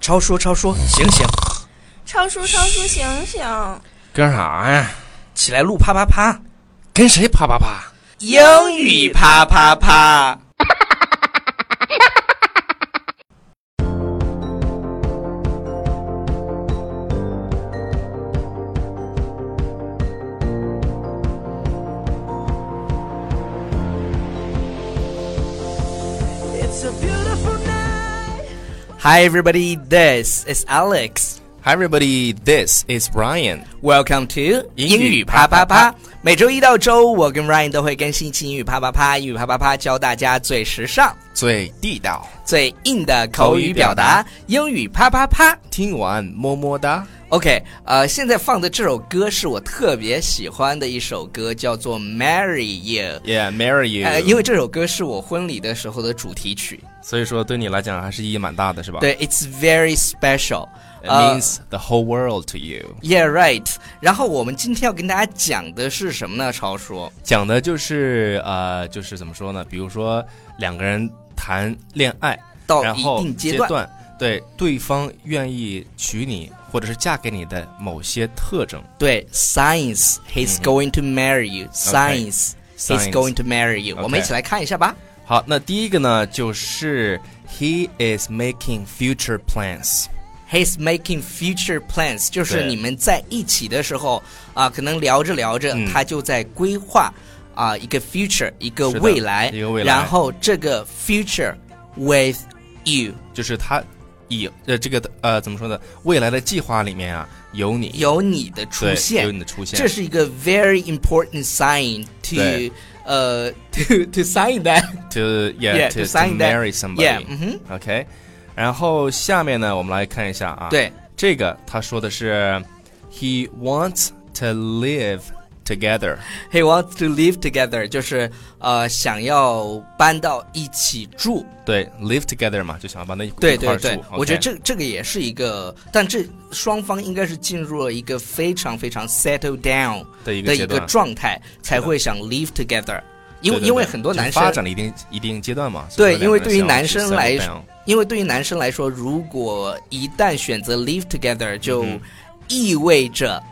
超叔超叔，醒醒，超叔超叔醒醒！干啥呀？起来录啪啪啪，跟谁啪啪啪？英语啪啪啪。Hi everybody, this is Alex. Hi everybody, this is Brian。Welcome to 英英语语啪啪啪啪啪。每周一到周五，我跟 Ryan 都会更新一期英语啪啪啪。英语啪啪啪教大家最时尚、最地道，最硬的口语表达。英语啪啪啪。听完么么哒。OK，呃，现在放的这首歌是我特别喜欢的一首歌，叫做《Marry You》。Yeah, marry you。呃，因为这首歌是我婚礼的时候的主题曲。所以说对你来讲还是意义蛮大的，是吧？对，It's very special。，It 呃 means the whole world to you。Yeah, right。然后我们今天要跟大家讲的是什么呢？超叔，讲的就是呃，就是怎么说呢？比如说两个人谈恋爱，到一然后定阶段，对对方愿意娶你或者是嫁给你的某些特征。对，Science，He's going to marry you。Science，He's going to marry you。我们一起来看一下吧。好，那第一个呢，就是 he is making future plans。He's making future plans，就是你们在一起的时候啊，可能聊着聊着，嗯他就在规划啊一个 future，一个未来，一个未来然后这个 future with you 就是他以呃这个呃怎么说呢？未来的计划里面啊，有你有你的出现有，你的出现，这是一个 very important sign to 呃 to to sign that to yeah, Yeah, to, to sign that. marry somebody。yeah 嗯哼 OK，然后下面呢，我们来看一下啊，，对这个他说的是 he wants to live together。he wants to live together 就是呃想要搬到一起住。对，live together 嘛，就想要搬到一对一块儿住，对对。我觉得这这个也是一个，但这双方应该是进入了一个非常非常 settle down 的一个的一个，状态，才会想 live together。因为对对对。因为很多就是男生发展了一定一定阶段嘛，对因为对于男生来因为对于男生来说，如果一旦选择 live together，就嗯意味着，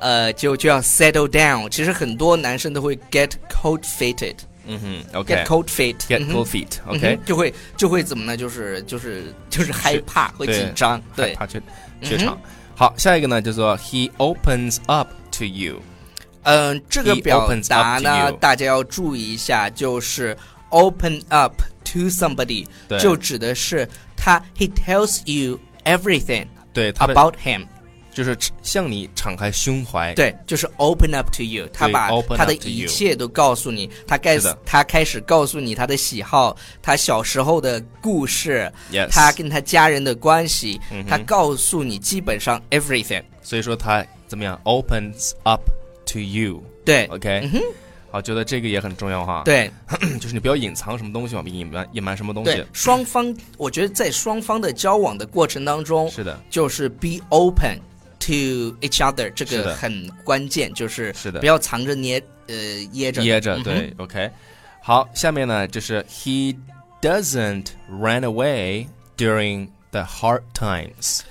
呃，就就要 settle down。其实很多男生都会 get cold feet，get 嗯哼，OK， cold feet， get 嗯哼 cold feet，嗯 OK，哼就会就会怎么呢？就是就是就是害怕，会对紧张，对害，怕怯嗯怯场。好，下一个呢叫做 he opens up to you。嗯，这个 He 表 opens 达 up to 呢 you，大家要注意一下，就是 open up to somebody，对就指的是他 he tells you everything 对，他的 about him。 就是向你敞开胸怀。对，就是 open up to you，他把他的一切都告诉你，他开始他开始告诉你他的喜好，他小时候的故事他跟他家人的关系，他告诉你基本上 everything。所以说他怎么样？opens up to you。对 OK，好，觉得这个也很重要哈。，嗯 对就是你不要隐藏什么东西嘛，隐瞒隐瞒什么东西。，双方我觉得在双方的交往的过程当中，是的，就是 be open to each other，这是的个很关键，就是是的不要藏着捏呃掖着掖着。嗯哼对，OK。好，下面呢就是 he doesn't run away during the hard times。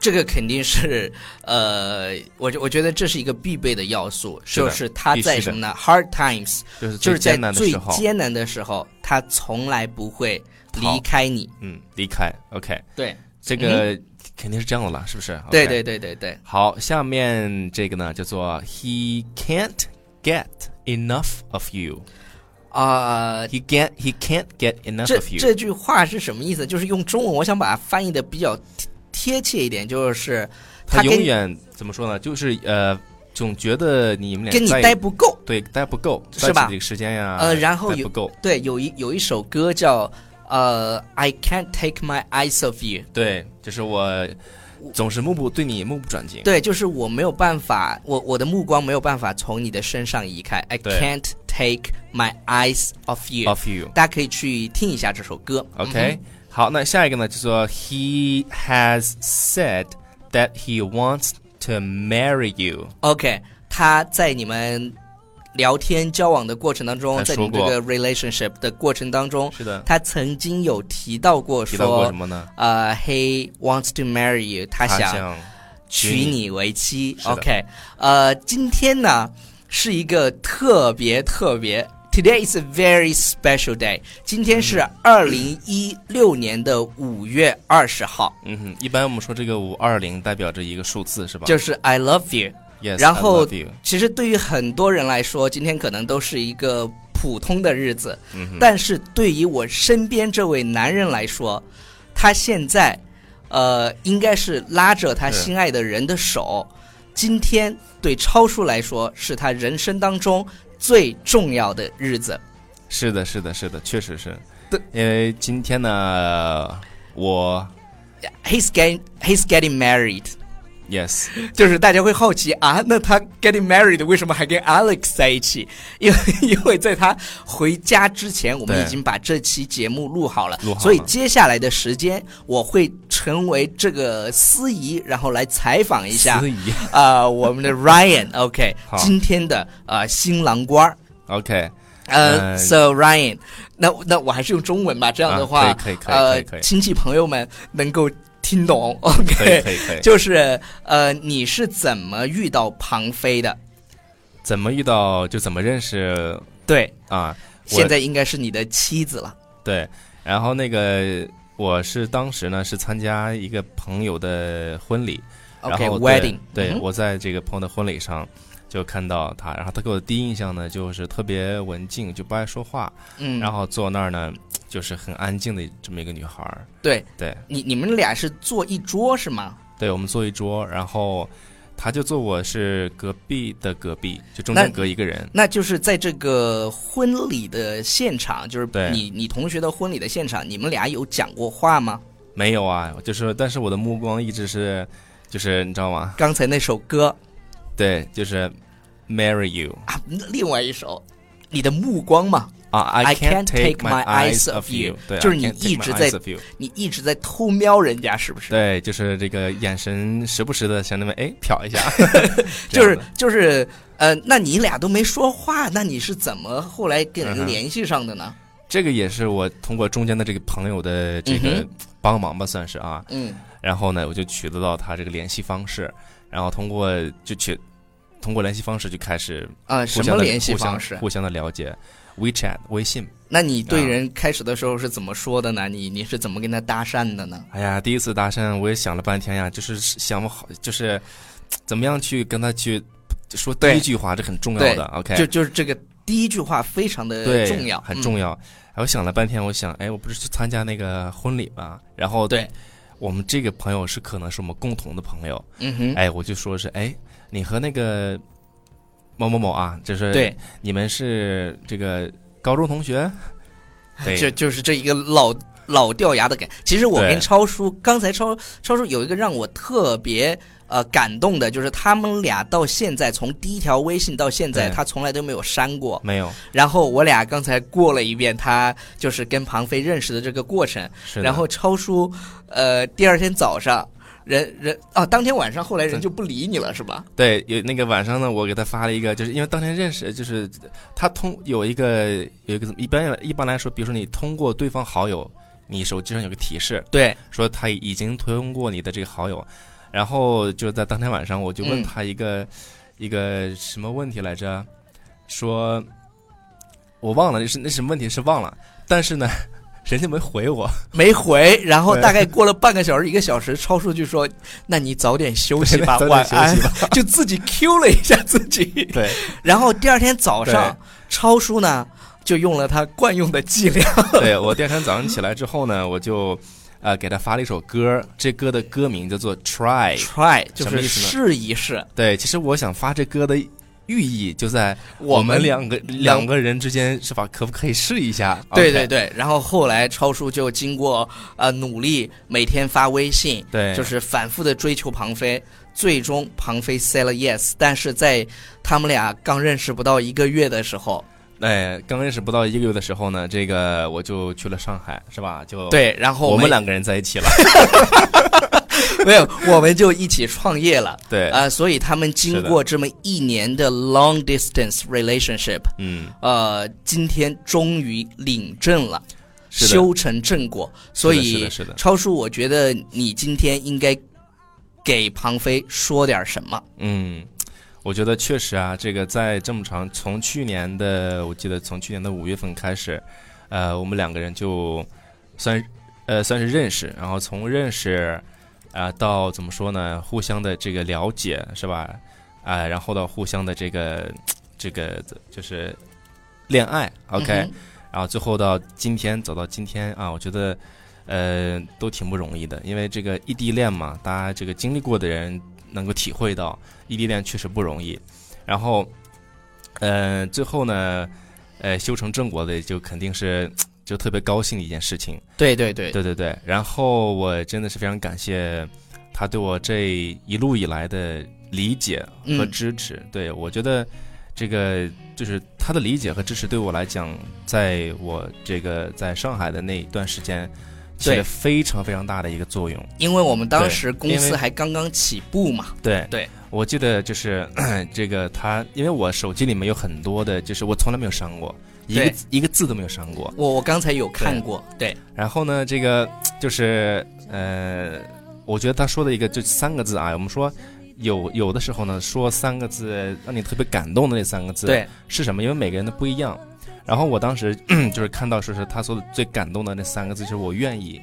这个肯定是，呃，我觉我觉得这是一个必备的要素，是的就是他必须的在什么呢？Hard times，就是就是在最艰难的最时候，艰难的时候，他从来不会离逃开你。嗯，离开。OK，对，这个肯定是这样的了，是不是？对对对对对，好，下面这个呢叫做 He can't get enough of you。啊、He can't He can't get enough 这 of you。这句话是什么意思？就是用中文，我想把它翻译的比较贴贴切一点，就是他跟永远怎么说呢？就是呃，总觉得你们俩跟你待不够。对待不够，是吧这个时间呀，呃然后有不够，对，有一有一首歌叫呃，I can't take my eyes off you。对，就是我总是目不对你目不转睛。对，就是我没有办法，我我的目光没有办法从你的身上移开。I 对 can't take my eyes off you。 of you。大家可以去听一下这首歌。 OK，、好，那下一个呢，就说 He has said that he wants to marry you。 OK，他在你们 聊天交往的过程当中，在你这个 relationship 的过程当中，是的，他曾经有提到过提到过说什，么呢？呃，he wants to marry you，他想想娶你为妻。OK，呃，今天呢是一个特别特别，Today is a very special day。今天是二零一六年的五月二十号，嗯哼，一般我们说这个五二零代表着一个数字是吧？就是 I love you。yes，然后其实对于很多人来说，今天可能都是一个普通的日子，但是对于我身边这位男人来说，他现在，呃，应该是拉着他心爱的人的手。今天对超叔来说，是他人生当中最重要的日子。是的，是的，是的，确实是。对，因为今天呢，我 He's getting he's getting married，yes，就是大家会好奇啊，那他 getting married 为什么还跟 Alex 在一起？因为 因为在他回家之前，我们已经把这期节目录好了，录好了。所以接下来的时间我会成为这个司仪，然后来采访一下司仪。啊、我们的 Ryan，OK，、今天的啊、新郎官儿。，OK，呃、呃 s o Ryan，那那我还是用中文吧，这样的话，啊可以可以可以呃可以可以。亲戚朋友们能够听懂，OK。就是呃，你是怎么遇到庞飞的？怎么遇到就怎么认识对，啊？我现在应该是你的妻子了。对，然后那个我是当时呢是参加一个朋友的婚礼，OK，wedding，、对、嗯我在这个朋友的婚礼上就看到他，然后他给我的第一印象呢就是特别文静，就不爱说话，嗯，然后坐那儿呢就是很安静的这么一个女孩儿。对对你你们俩是坐一桌是吗？对，我们坐一桌，然后她就坐我是隔壁的隔壁，就中间隔一个人。那就是在这个婚礼的现场，就是你你同学的婚礼的现场，你们俩有讲过话吗？没有啊，就是但是我的目光一直是，就是你知道吗？刚才那首歌对，就是 marry you 啊，另外一首，你的目光嘛，啊 I can't take my eyes of off you 对，就是你一直在你一直在偷瞄人家，是不是？对，就是这个眼神时不时的向那边哎瞟一下，就是就是呃，那你俩都没说话，那你是怎么后来跟人联系上的呢？这个也是我通过中间的这个朋友的这个帮忙吧，算是啊。嗯然后呢，我就取得到他这个联系方式，然后通过就取通过联系方式就开始啊、什么联系方式？互相的了解，WeChat 微信。那你对啊人开始的时候是怎么说的呢？你你是怎么跟他搭讪的呢？哎呀，第一次搭讪我也想了半天呀，就是想不好，就是怎么样去跟他去说第一句话，这很重要的。OK，就就是这个第一句话非常的，重要，要。很重要。哎我想了半天，我想，哎，我不是去参加那个婚礼嘛，然后对，我们这个朋友是可能是我们共同的朋友，嗯哼，哎，我就说是，哎，你和那个某某某啊，就是对，你们是这个高中同学，对，就就是这一个老老掉牙的感。其实我跟超叔刚才超超叔有一个让我特别呃感动的，就是他们俩到现在从第一条微信到现在，他从来都没有删过。没有，然后我俩刚才过了一遍他就是跟庞飞认识的这个过程，是然后超叔呃第二天早上。人人啊，当天晚上后来人就不理你了，是吧？对，有那个晚上呢，我给他发了一个，就是因为当天认识，就是他通有一个有一个一般一般来说，比如说你通过对方好友，你手机上有个提示，对，说他已经通过你的这个好友，然后就在当天晚上，我就问嗯。他一个、一个什么问题来着，说我忘了，那是那什么问题是忘了，但是呢，人家没回我，没回，然后大概过了半个小时、一个小时，超叔就说：“那你早点休息吧，晚安。休息吧。”就自己 Q 了一下自己。对，然后第二天早上，超叔呢就用了他惯用的伎俩，对我第二天早上起来之后呢，我就呃给他发了一首歌，这歌的歌名叫做《Try》。try 就是什么意思呢试一试。对，其实我想发这歌的寓意就在我们两个两两个人之间是吧？可不可以试一下？对对对，然后后来超叔就经过呃努力，每天发微信，对，就是反复的追求庞飞，最终庞飞 say 了 yes，但是在他们俩刚认识不到一个月的时候，哎，刚认识不到一个月的时候呢，这个我就去了上海，是吧？就对，然后我们没两个人在一起了。没有，我们就一起创业了。对，啊、所以他们经过这么一年的 long distance relationship，嗯，呃，今天终于领证了，修成正果。所是以的是的超叔，我觉得你今天应该给庞飞说点什么。嗯，我觉得确实啊，这个在这么长，从去年的我记得从去年的五月份开始，呃，我们两个人就算呃算是认识，然后从认识啊、到怎么说呢，互相的这个了解是吧？啊、然后到互相的这个这个就是恋爱，OK，、嗯然后最后到今天走到今天啊，我觉得呃都挺不容易的，因为这个异地恋嘛，大家这个经历过的人能够体会到异地恋确实不容易。然后呃最后呢，呃修成正果的就肯定是就特别高兴的一件事情。对对对对对对，然后我真的是非常感谢他对我这一路以来的理解和嗯支持。对我觉得这个就是他的理解和支持对我来讲，在我这个在上海的那一段时间，起了非常非常大的一个作用。因为我们当时公司还刚刚起步嘛。对对，我记得就是 这个他，因为我手机里面有很多的，就是我从来没有删过一个对一个字都没有删过。我我刚才有看过，对，然后呢，这个就是呃，我觉得他说的一个就三个字啊，我们说有有的时候呢，说三个字让你特别感动的那三个字，对，是什么？因为每个人的不一样。然后我当时 就是看到说是他说的最感动的那三个字，就是我愿意。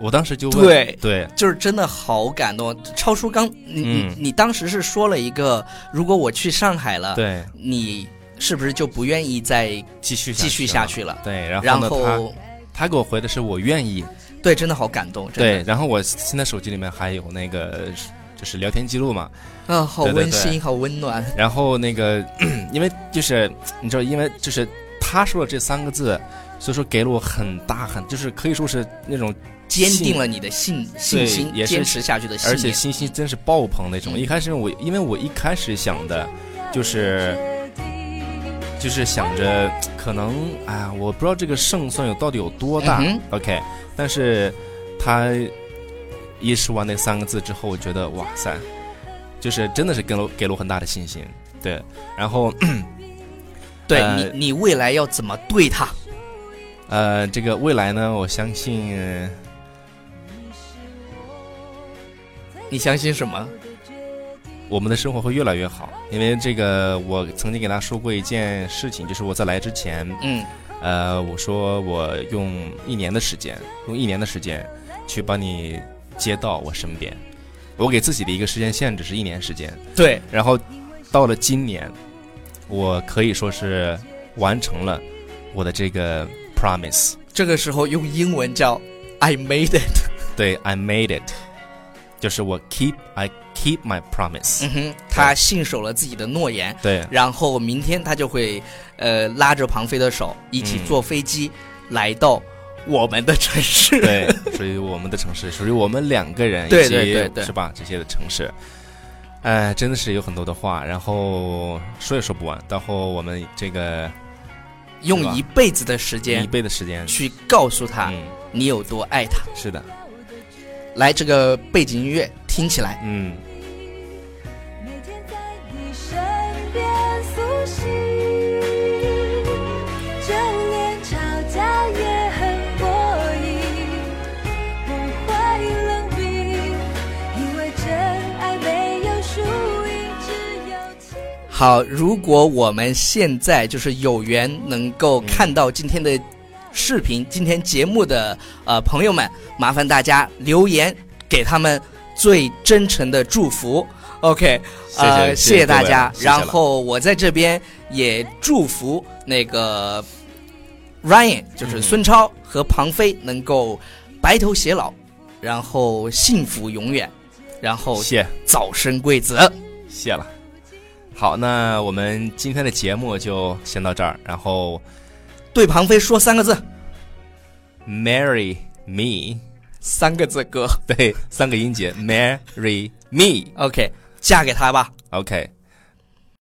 我当时就问，对对就是真的好感动。超叔刚，你、嗯你你当时是说了一个，如果我去上海了，对，你是不是就不愿意再继续继续下去了？对，然然后呢，后他他给我回的是我愿意，对，真的好感动，真对，然后我现在手机里面还有那个就是聊天记录嘛，啊，好温馨，对好温暖，然后那个，因为就是你知道，因为就是他说了这三个字，所以说给了我很大很，就是可以说是那种，坚定了你的信信心，也是坚持下去的信心。而且信心真是爆棚那种。嗯。一开始我因为我一开始想的，就是就是想着可能哎呀，我不知道这个胜算有到底有多大、嗯 o k 但是他一说完那三个字之后，我觉得哇塞，就是真的是给了给了我很大的信心。对，然后 对呃你，你未来要怎么对他？呃，这个未来呢，我相信，呃你相信什么？我们的生活会越来越好。因为这个，我曾经给他说过一件事情，就是我在来之前，嗯，呃，我说我用一年的时间，用一年的时间去把你接到我身边。我给自己的一个时间限制是一年时间，对，然后到了今年，我可以说是完成了我的这个 promise。这个时候用英文叫 I made it。对，I made it，就是我 keep I keep my promise。嗯哼，他信守了自己的诺言，对，然后明天他就会呃拉着庞飞的手，一起嗯坐飞机、来到我们的城市。对，属于我们的城市，属于我们两个人，对对对对是吧？这些的城市，哎，真的是有很多的话，然后说也说不完。然后我们这个用一辈子的时间一辈子的时间，去告诉他嗯，你有多爱他。是的，来，这个背景音乐听起来，嗯，好，如果我们现在就是有缘能够看到今天的视频、今天节目的呃朋友们，麻烦大家留言给他们最真诚的祝福。OK，呃，谢谢大家。然后我在这边也祝福那个 Ryan，就是嗯孙超和庞飞能够白头偕老，然后幸福永远，然后谢早生贵子。谢了。好，那我们今天的节目就先到这儿，然后对庞飞说三个字，marry me，三个字哥。对，三个音节，marry me。OK，嫁给他吧。OK，